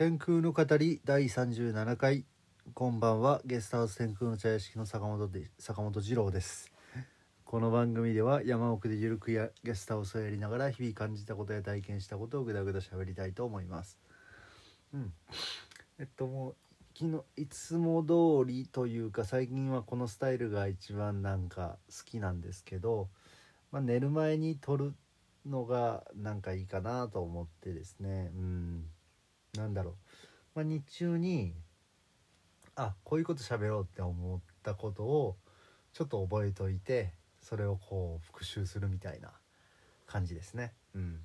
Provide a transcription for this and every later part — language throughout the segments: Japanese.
天空の語り第37回。こんばんは。ゲストハウス天空の茶屋敷の坂本で坂本二郎です。この番組では山奥でゆるくやゲストハウスをやりながら日々感じたことや体験したことをぐだぐだ喋りたいと思います。うん。えっともう昨日いつも通りというか最近はこのスタイルが一番なんか好きなんですけど、まあ、寝る前に撮るのがなんかいいかなと思ってですね。うん。なんだろう、まあ、日中にあこういうこと喋ろうって思ったことをちょっと覚えといてそれをこう復習するみたいな感じですね。うん。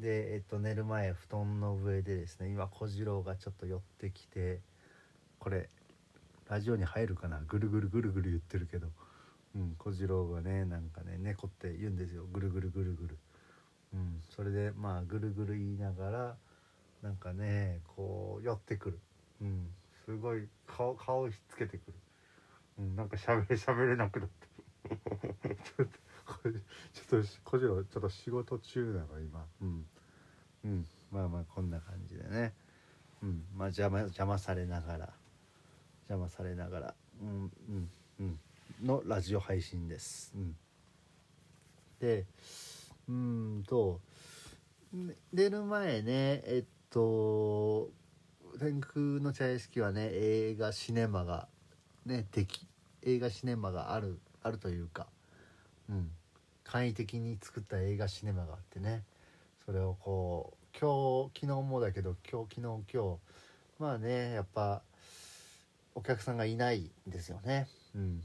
でえっと寝る前布団の上でですね今小次郎がちょっと寄ってきてこれラジオに入るかな？ぐるぐるぐるぐる言ってるけどうん小次郎がねなんかね猫って言うんですよ。ぐるぐるぐるぐる。うん。それでまあぐるぐる言いながらなんかねこう寄ってくる。うん。すごい顔顔ひっつけてくる。うんなんかしゃべれしゃべれなくなって ちょっとちょっと小次郎ちょっと仕事中なの今。うん。うん。まあまあこんな感じでね。うん。まあ邪魔邪魔されながら。邪魔されながら。うんうんうん。のラジオ配信です。うん、でうんと寝る前ねえっと天空の茶屋敷はね映画シネマがねでき映画シネマがあるあるというか、うん、簡易的に作った映画シネマがあってねそれをこう今日昨日もだけど今日昨日今日まあねやっぱお客さんがいないんですよね。うん、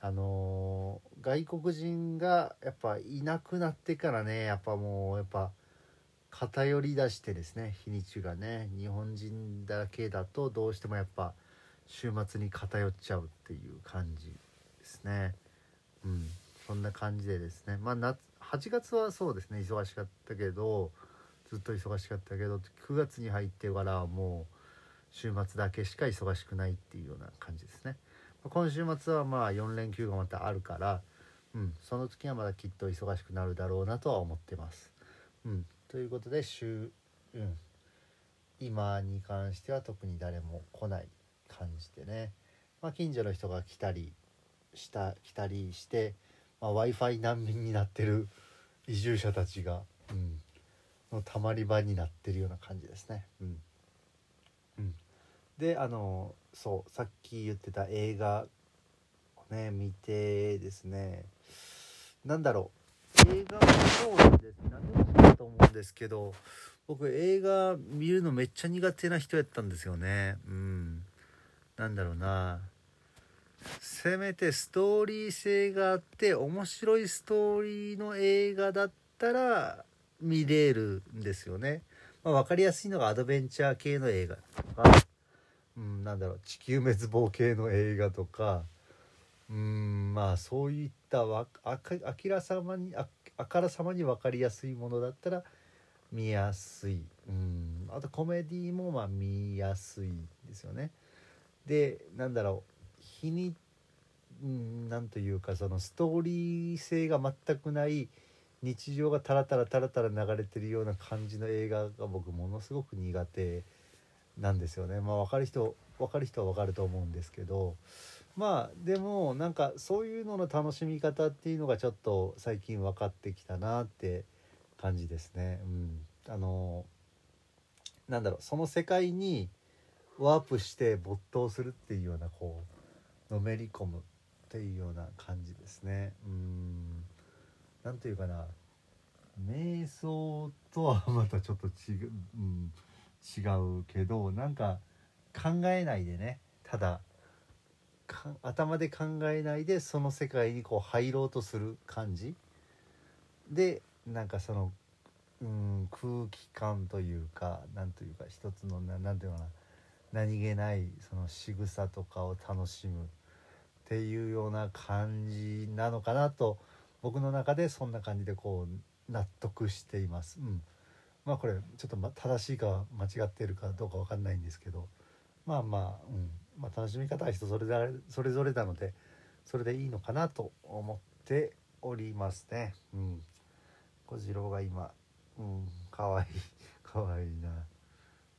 あのー外国人がやっぱいなくなってからねやっぱもうやっぱ偏り出してですね日にちがね日本人だけだとどうしてもやっぱ週末に偏っちゃうっていう感じですね。うん。そんな感じでですね。まあ夏8月はそうですね忙しかったけどずっと忙しかったけど9月に入ってからはもう週末だけしか忙しくないっていうような感じですね。今週末はまあ4連休がまたあるから、うん、その時はまだきっと忙しくなるだろうなとは思ってます。うん、ということで週、うん、今に関しては特に誰も来ない感じでね、まあ、近所の人が来たりした来たりして、まあ、w i f i 難民になってる移住者たちが、うん、のたまり場になってるような感じですね。うん。うん、であのそうさっき言ってた映画をね見てですね。なんだろう。映画もそうです何でもそうだと思うんですけど僕映画見るのめっちゃ苦手な人やったんですよね。うん。なんだろうな。せめてストーリー性があって面白いストーリーの映画だったら見れるんですよね、まあ、分かりやすいのがアドベンチャー系の映画とかうん、なんだろう。地球滅亡系の映画とかうんまあそういったわあかあきらさまにああからさまに分かりやすいものだったら見やすいうんあとコメディもまあ見やすいですよね。でなんだろう日にうんなんというかそのストーリー性が全くない日常がタラタラタラタラ流れてるような感じの映画が僕ものすごく苦手なんですよね。まあ分かる人分かる人は分かると思うんですけどまあでもなんかそういうのの楽しみ方っていうのがちょっと最近分かってきたなって感じですね。うん、あのなんだろうその世界にワープして没頭するっていうようなこうのめり込むっていうような感じですね。うん。なんというかな。瞑想とはまたちょっと違う、うん、違うけどなんか考えないでね。ただ頭で考えないでその世界にこう入ろうとする感じ？でなんかその、うん、空気感というかなんというか一つのななんていうのかな。何気ないその仕草とかを楽しむっていうような感じなのかなと僕の中でそんな感じでこう納得しています。うん。まあこれちょっとま正しいか間違ってるかどうかわかんないんですけど。まあまあ、うん。まあ、楽しみ方は人それぞれそれぞれなのでそれでいいのかなと思っておりますね。うん、小次郎が今、うん、かわいいかわいいな。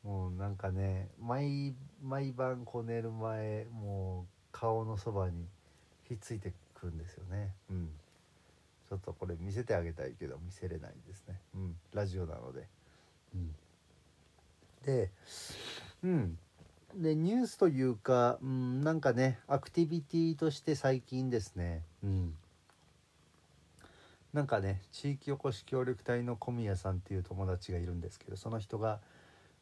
もうなんかね毎毎晩こう寝る前もう顔のそばにひっついてくんですよね。うん。ちょっとこれ見せてあげたいけど見せれないですね。うん。ラジオなので。うん。でうん。でニュースというか、うん、なんかねアクティビティとして最近ですね。うん。なんかね地域おこし協力隊の小宮さんっていう友達がいるんですけどその人が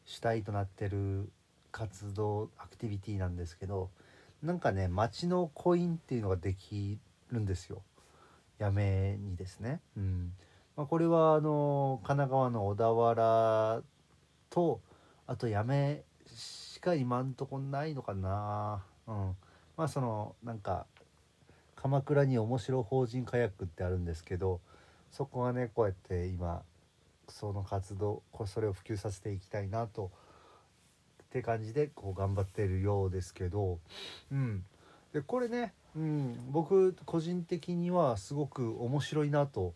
主体となってる活動アクティビティなんですけどなんかね町のコインっていうのができるんですよ。やめにですね。うん。まあ、これはあの神奈川の小田原とあとやめしか今んとこないのかな。うん、まあそのなんか鎌倉に面白法人カヤックってあるんですけどそこがねこうやって今その活動それを普及させていきたいなとって感じでこう頑張ってるようですけど、うん、でこれね、うん、僕個人的にはすごく面白いなと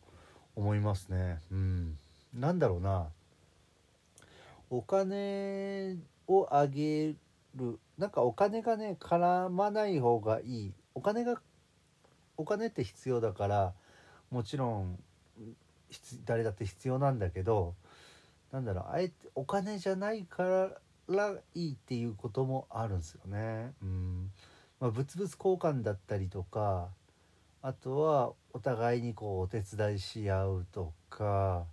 思いますね。うん、なんだろうなお金をあげる。なんかお金がね絡まない方がいい。お金がお金って必要だからもちろん誰だって必要なんだけどなんだろうあえてお金じゃないからいいっていうこともあるんですよね。うん。まあ、物々交換だったりとかあとはお互いにこうお手伝いし合うとか。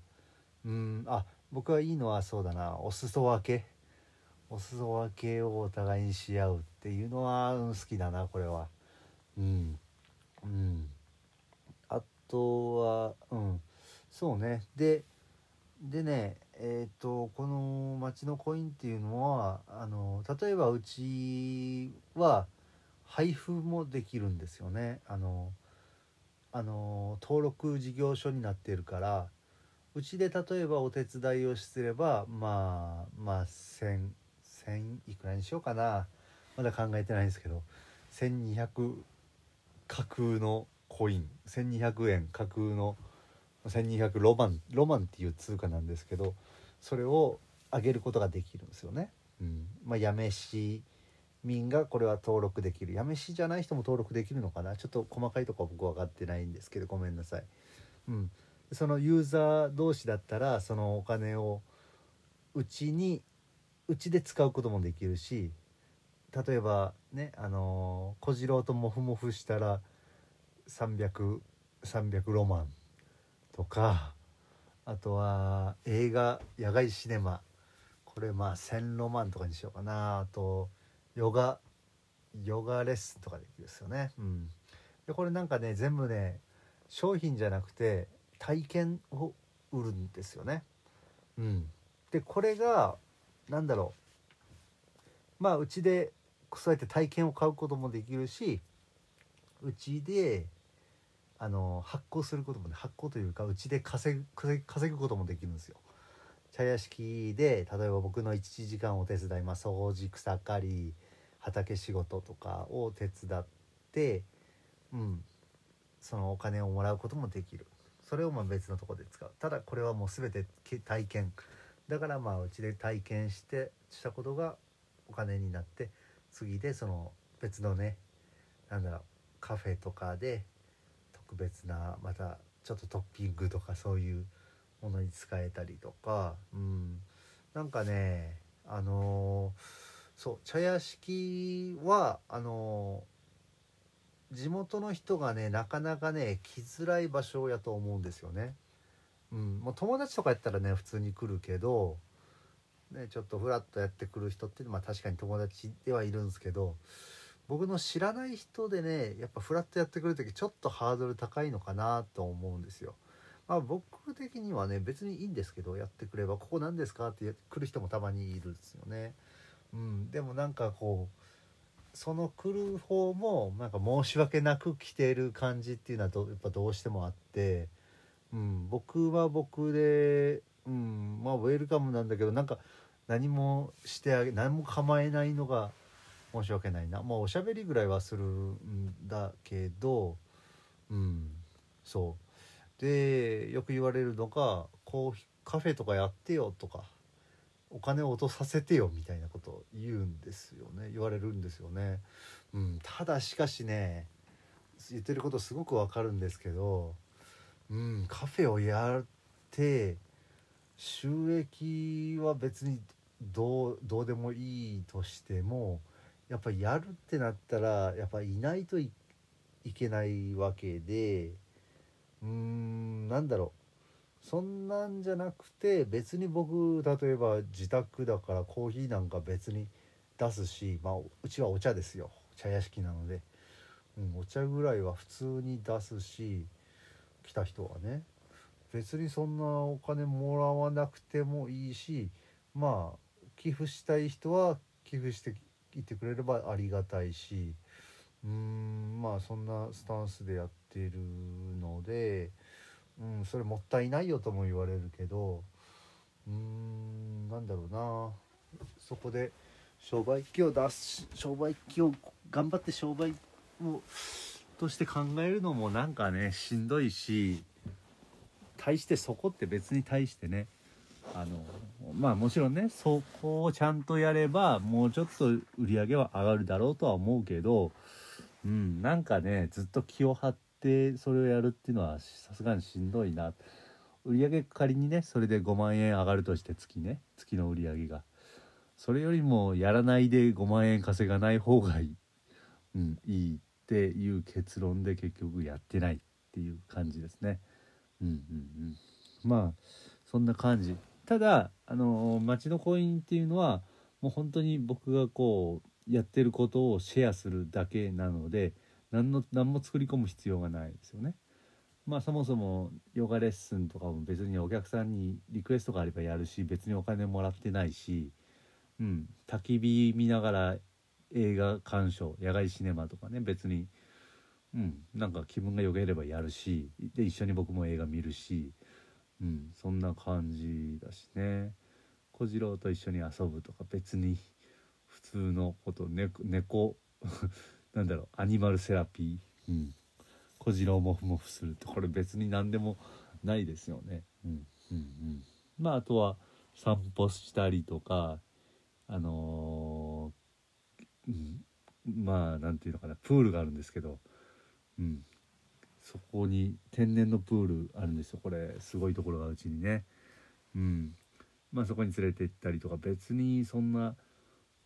うん。あ僕はいいのはそうだな。お裾分け。お裾分けをお互いにし合うっていうのはうん好きだなこれは。うん。うん、あとはうん。そうね。ででねえっ、ー、とこの町のコインっていうのはあの例えばうちは配布もできるんですよね。あのあの登録事業所になっているからうちで例えばお手伝いをすればまあまあ1000 1000いくらにしようかな。まだ考えてないんですけど。1200架空のコイン。1200円架空の1200ロマンロマンっていう通貨なんですけど。それを上げることができるんですよね。うん。まあ、八女市民がこれは登録できる。八女市じゃない人も登録できるのかな。ちょっと細かいとこは僕分かってないんですけど。ごめんなさい。うん、そのユーザー同士だったらそのお金をうちにうちで使うこともできるし例えばねあの小次郎とモフモフしたら300300 300ロマンとかあとは映画野外シネマ。これまあ1000ロマンとかにしようかな。あとヨガヨガレッスンとかできるですよね。うん。でこれなんかね全部ね商品じゃなくて体験を売るんですよね。うん。でこれが何だろう。まあうちでそうやって体験を買うこともできるしうちであの発行することもね発行というかうちで稼ぐ稼ぐこともできるんですよ。茶屋敷で例えば僕の1時間お手伝い、まあ、掃除草刈り畑仕事とかを手伝って、うん、そのお金をもらうこともできる。それをまあ別のとこで使う。ただこれはもう全て体験。だからまあうちで体験してしたことがお金になって次でその別のねなんだろうカフェとかで特別なまたちょっとトッピングとかそういうものに使えたりとか、うん、なんかねあのー、そう茶屋敷はあのー、地元の人がねなかなかね来づらい場所やと思うんですよね。うん、もう友達とかやったらね普通に来るけど、ね、ちょっとフラッとやってくる人ってまあ確かに友達ではいるんですけど僕の知らない人でねやっぱフラットやってくる時ちょっとハードル高いのかなと思うんですよ。まあ、僕的にはね別にいいんですけどやってくれば「ここ何ですか?」って来る人もたまにいるんですよね。うん、でもなんかこうその来る方もなんか申し訳なく来てる感じっていうのはどやっぱどうしてもあって、うん、僕は僕で、うん、まあウェルカムなんだけどなんか何もしてあげ何も構えないのが申し訳ないな。まあおしゃべりぐらいはするんだけどうんそう。でよく言われるのがこうカフェとかやってよとかお金を落とさせてよみたいなことを言うんですよね。言われるんですよね。うん、ただしかしね言ってることすごくわかるんですけど、うん、カフェをやって収益は別にどうどうでもいいとしてもやっぱやるってなったらやっぱいないといけないわけでうんなんだろう。そんなんじゃなくて別に僕例えば自宅だからコーヒーなんか別に出すしまあうちはお茶ですよ。茶屋敷なので、うん、お茶ぐらいは普通に出すし来た人はね別にそんなお金もらわなくてもいいしまあ寄付したい人は寄付していてくれればありがたいしうーんまあそんなスタンスでやってるので、うん、それもったいないよとも言われるけどうーんなんだろうな。そこで商売機を出す商売機を頑張って商売をとして考えるのもなんかねしんどいし対してそこって別に対してねあのまあもちろんねそこをちゃんとやればもうちょっと売り上げは上がるだろうとは思うけどうんなんかねずっと気を張ってそれをやるっていうのはさすがにしんどいな。売上仮にねそれで5万円上がるとして月ね月の売り上げが。それよりもやらないで5万円稼がない方がいい、うん、いい。っていう結論で結局やってないっていう感じですね。うんうんうん、まあそんな感じただあの町のコインっていうのはもう本当に僕がこうやってることをシェアするだけなので何の何も作り込む必要がないですよね。まあそもそもヨガレッスンとかも別にお客さんにリクエストがあればやるし別にお金もらってないし、うん、焚き火見ながら映画鑑賞野外シネマとかね別に、うん、なんか気分がよければやるしで一緒に僕も映画見るし、うん、そんな感じだしね。小次郎と一緒に遊ぶとか別に普通のこと猫猫 なんだろうアニマルセラピー、うん、小次郎もふもふするってこれ別に何でもないですよね。うんうんうん、まああとは散歩したりとかあのー、うん、まあなんていうのかな。プールがあるんですけど、うん、そこに天然のプールあるんですよ。これすごいところがうちにね。うん、まあそこに連れて行ったりとか。別にそんな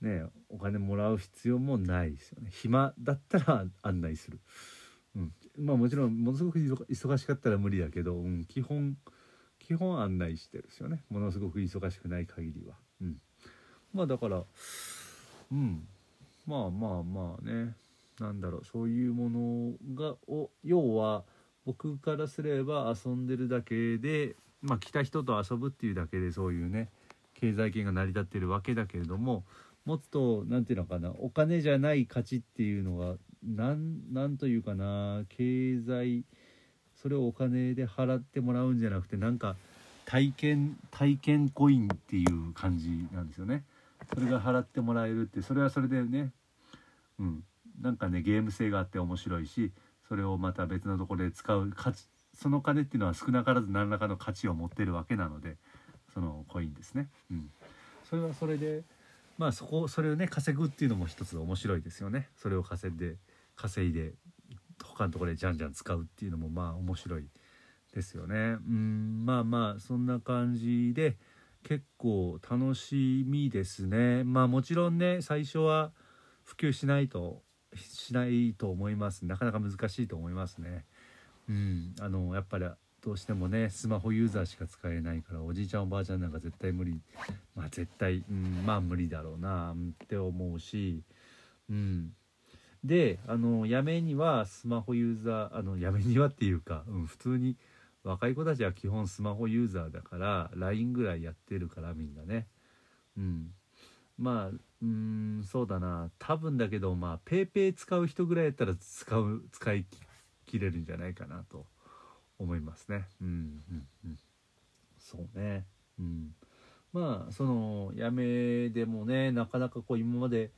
ねお金もらう必要もないですよね。暇だったら 案内する。うん、まあもちろんものすごく忙しかったら無理だけど、うん、基本基本案内してるんですよね。ものすごく忙しくない限りは。うん、まあだからうん。まあまあまあねなんだろうそういうものがを要は僕からすれば遊んでるだけでまあ来た人と遊ぶっていうだけでそういうね経済圏が成り立ってるわけだけれどももっと何て言うのかなお金じゃない価値っていうのが何というかな経済それをお金で払ってもらうんじゃなくてなんか体験体験コインっていう感じなんですよね。それが払ってもらえるってそれはそれでねうんなんかねゲーム性があって面白いしそれをまた別のところで使う価値その金っていうのは少なからず何らかの価値を持ってるわけなのでそのコインですね。うん、それはそれでまあそこそれをね稼ぐっていうのも一つ面白いですよね。それを稼いで稼いで他のところでじゃんじゃん使うっていうのもまあ面白いですよね。うんまあまあそんな感じで結構楽しみですね。まあもちろんね最初は普及しないとしないと思います。なかなか難しいと思いますね。うん、あのやっぱりどうしてもねスマホユーザーしか使えないからおじいちゃんおばあちゃんなんか絶対無理。まあ絶対、うん、まあ無理だろうなって思うし、うん、であのやめにはスマホユーザーあのやめにはっていうか、うん、普通に若い子たちは基本スマホユーザーだから LINE ぐらいやってるからみんなね。うん、まあうんそうだな。多分だけどまあ PayPay 使う人ぐらいやったら使う使い切れるんじゃないかなと思いますね。うんうんうん、そうね、うん、まあそのやめでもねなかなかこう今まで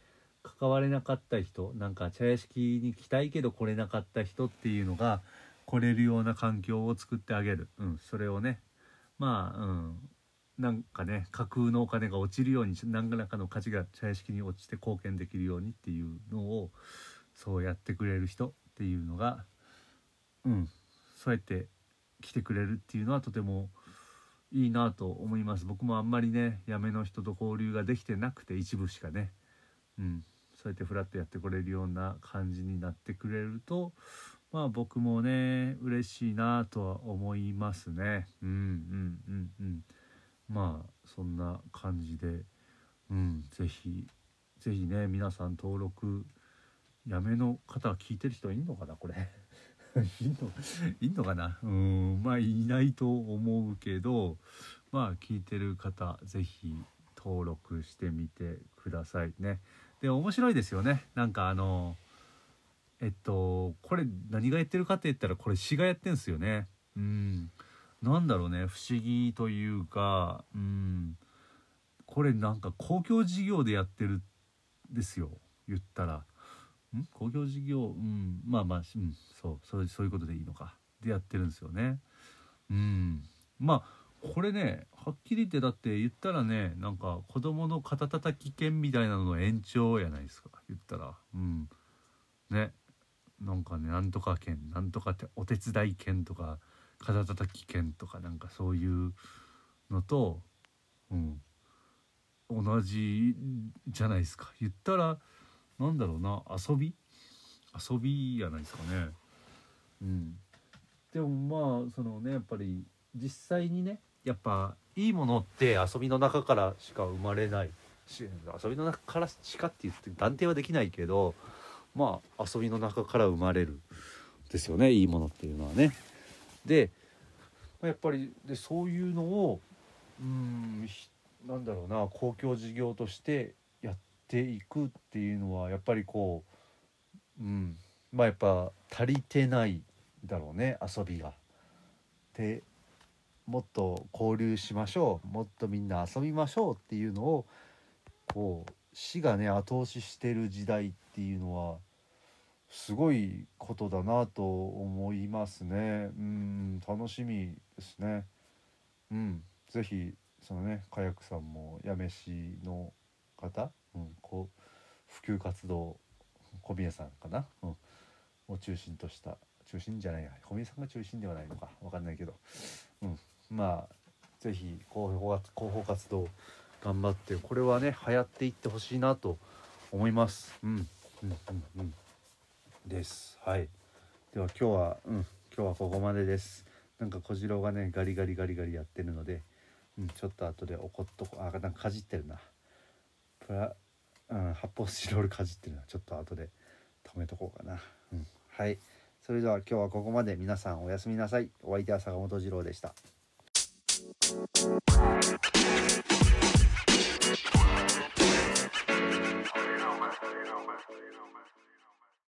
関われなかった人なんか茶屋敷に来たいけど来れなかった人っていうのが来れるような環境を作ってあげる、うん、それをね。まあ、うん、なんかね架空のお金が落ちるように何らかの価値が茶屋敷に落ちて貢献できるようにっていうのをそうやってくれる人っていうのがうん。そうやって来てくれるっていうのはとてもいいなと思います。僕もあんまりね辞めの人と交流ができてなくて一部しかね。うん。そうやってフラッとやってくれるような感じになってくれるとまあ僕もね嬉しいなとは思いますね。うんうんうんうん。まあそんな感じでうん。是非是非ね皆さん登録やめの方は聞いてる人いんのかなこれ。いんのいんのかな。うん。まあいないと思うけどまあ聞いてる方是非登録してみてくださいね。で面白いですよね。なんかあのえっとこれ何がやってるかって言ったらこれ詩がやってんすよね。うん。なんだろうね。不思議というかうん。これなんか公共事業でやってるですよ。言ったら。ん？公共事業？うん。まあまあ、うん、そう。そうそういうことでいいのか。でやってるんですよね。うん。まあこれねはっきり言ってだって言ったらねなんか子供の肩たたき券みたいなのの延長やないですか。言ったら。うん。ね。なんかねなんとか券なんとかってお手伝い券とか肩たたき券とかなんかそういうのとうん。同じじゃないですか。言ったらなんだろうな遊び？遊びやないですかね。うん。でもまあそのねやっぱり実際にねやっぱいいものって遊びの中からしか生まれない。し遊びの中からしかって言って断定はできないけどまあ遊びの中から生まれるですよねいいものっていうのはね。でやっぱりでそういうのをうんなんだろうな公共事業としてやっていくっていうのはやっぱりこううんまあやっぱ足りてないだろうね遊びが。でもっと交流しましょうもっとみんな遊びましょうっていうのをこう死がね後押ししてる時代っていうのはすごいことだなと思いますね。うん楽しみですね。うん是非そのねカヤックさんも八女市の方、うん、こう普及活動小宮さんかな、うん、を中心とした中心じゃないや小宮さんが中心ではないのか分かんないけど、うん、まあ是非広報活動頑張ってこれはね流行っていってほしいなと思います。うん、うん、うんうん、です。はい。では今日は、うん、今日はここまでです。なんか小次郎がねガリガリガリガリやってるので、うん、ちょっと後で怒っとこあなんかかじってるな。プラ、うん、発泡スチロールかじってるな。ちょっと後で止めとこうかな。うん、はい。それでは今日はここまで皆さんおやすみなさい。お相手は坂本次郎でした。